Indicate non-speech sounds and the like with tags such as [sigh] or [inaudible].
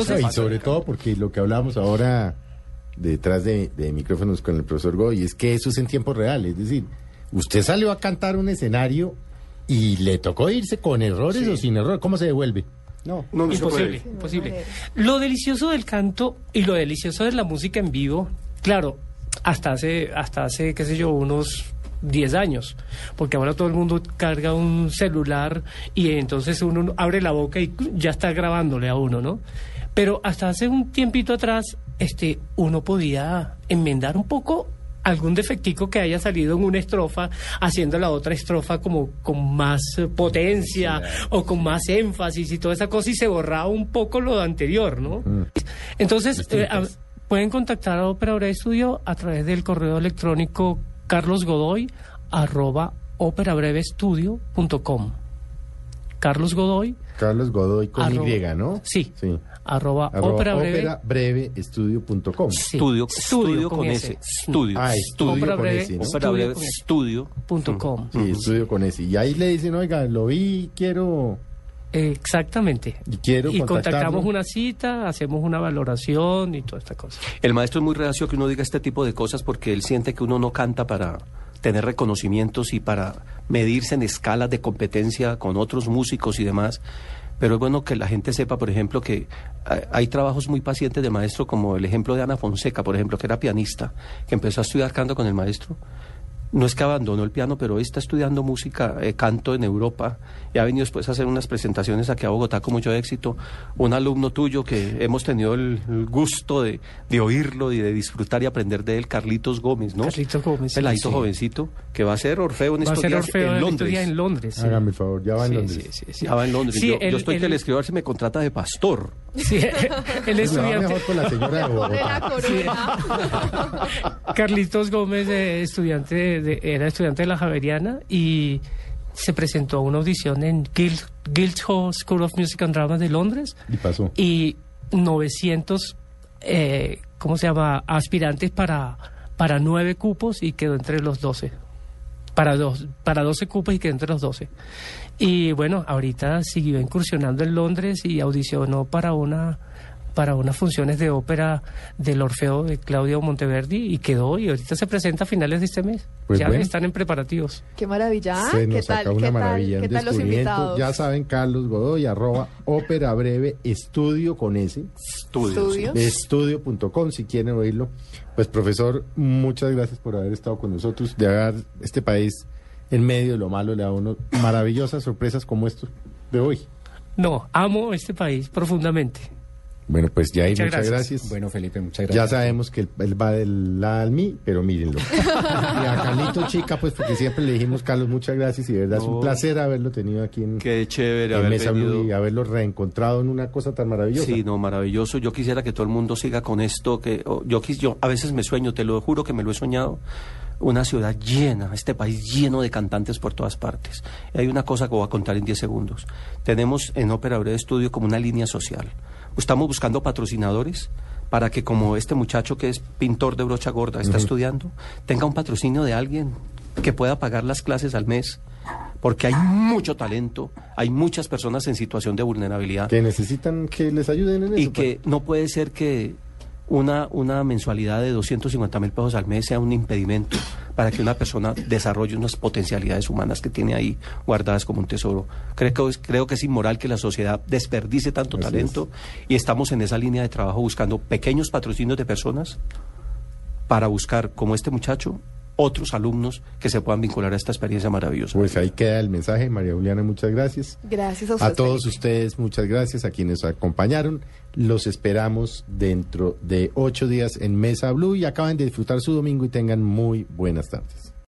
Entonces, y sobre todo porque lo que hablábamos ahora detrás de, de micrófonos con el profesor Goy es que eso es en tiempo real. Es decir, usted salió a cantar un escenario y le tocó irse con errores o sin errores. ¿Cómo se devuelve? No, no, imposible, imposible. Lo delicioso del canto y lo delicioso de la música en vivo, claro, hasta hace, hasta hace, qué sé yo, unos 10 años, porque ahora todo el mundo carga un celular y entonces uno abre la boca y ya está grabándole a uno, ¿no? Pero hasta hace un tiempito atrás, este, uno podía enmendar un poco algún defectico que haya salido en una estrofa, haciendo la otra estrofa como con más potencia o con más énfasis y toda esa cosa y se borraba un poco lo anterior, ¿no? Mm. Entonces, eh, a- pueden contactar a Ópera Breve Estudio a través del correo electrónico carlosgodoy arroba Carlos Godoy Carlos Godoy con Arroba- Y, ¿no? Sí. Sí. arroba, Arroba ópera breve operabreveestudio.com. sí, Estudio, estudio con S. ese. Estudio. Ah, estudio con breve, ese, ¿no? Estudio breve, con S. estudio. punto com. Sí, estudio con ese. Y ahí le dicen, oiga, lo vi, quiero... Exactamente. Y quiero y contactamos una cita, hacemos una valoración y toda esta cosa. El maestro es muy reacio que uno diga este tipo de cosas porque él siente que uno no canta para tener reconocimientos y para medirse en escalas de competencia con otros músicos y demás. Pero es bueno que la gente sepa, por ejemplo, que hay- trabajos muy pacientes de maestro, como el ejemplo de Ana Fonseca, por ejemplo, que era pianista, que empezó a estudiar canto con el maestro. No es que abandonó el piano, pero hoy está estudiando música, eh, canto en Europa y ha venido después a hacer unas presentaciones aquí a Bogotá con mucho éxito. Un alumno tuyo que hemos tenido el, el gusto de, de oírlo y de disfrutar y aprender de él, Carlitos Gómez, ¿no? Carlitos Gómez, Peladito sí. jovencito, que va a ser Orfeo en Va a estos ser días Orfeo en Londres. días en Londres. sí. Hágame el favor, ya va en Sí, Londres. sí, sí, sí. Ya va en Londres. Sí, yo, yo estoy que le escribo a ver si me contrata de pastor. Sí, [laughs] el va estudiante mejor con la señora de Bogotá. [laughs] Carlitos Gómez, eh, estudiante de- de- era estudiante de la Javeriana y se presentó a una audición en Guild, Guildhall School of Music and Drama de Londres Y pasó. y 900, eh, ¿cómo se llama?, aspirantes para, para nueve cupos y quedó entre los 12. Para, dos, para 12 cupos y quedó entre los 12. Y bueno, ahorita siguió incursionando en Londres y audicionó para una para unas funciones de ópera del Orfeo de Claudio Monteverdi y quedó y ahorita se presenta a finales de este mes. Pues ya bueno. están en preparativos. Qué maravilla. ¿ah? Se ¿Qué nos tal? saca ¿Qué una tal? maravilla, ¿Qué tal los invitados? Ya saben, Carlos Godoy, arroba ópera breve estudio con ese. Estudio. Estudio. estudio.com si quieren oírlo. Pues profesor, muchas gracias por haber estado con nosotros, de haber este país en medio de lo malo le da a uno maravillosas sorpresas como estos de hoy. No, amo este país profundamente. Bueno, pues ya Muchas muchas, gracias. gracias. Bueno, Felipe, muchas Ya gracias. sabemos que él, él va del la al mí, pero mírenlo. [laughs] y a Carlito Chica, pues porque siempre le dijimos, Carlos, muchas gracias y de verdad es un placer haberlo tenido aquí en, Qué chévere en haber Mesa Blue y haberlo reencontrado en una cosa tan maravillosa. Sí, no, maravilloso. Yo quisiera que todo el mundo siga con esto. Que oh, yo, quis- yo a veces me sueño, te lo juro que me lo he soñado. Una ciudad llena, este país lleno de cantantes por todas partes. Y hay una cosa que voy a contar en 10 segundos. Tenemos en Ópera Breve Estudio como una línea social. Estamos buscando patrocinadores para que como este muchacho que es pintor de brocha gorda está estudiando, tenga un patrocinio de alguien que pueda pagar las clases al mes. Porque hay mucho talento, hay muchas personas en situación de vulnerabilidad Que necesitan que les ayuden en eso. y que no puede ser que una, una mensualidad de 250 mil pesos al mes sea un impedimento para que una persona desarrolle unas potencialidades humanas que tiene ahí guardadas como un tesoro. Creo que, es- creo que es inmoral que la sociedad desperdice tanto Así talento y estamos en esa línea de trabajo buscando pequeños patrocinios de personas para buscar, como este muchacho, otros alumnos que se puedan vincular a esta experiencia maravillosa. Pues ahí queda el mensaje, María Juliana, muchas gracias. Gracias a usted. A todos Felipe. ustedes, muchas gracias. A quienes acompañaron, los esperamos dentro de ocho días en Mesa Blue y acaben de disfrutar su domingo y tengan muy buenas tardes.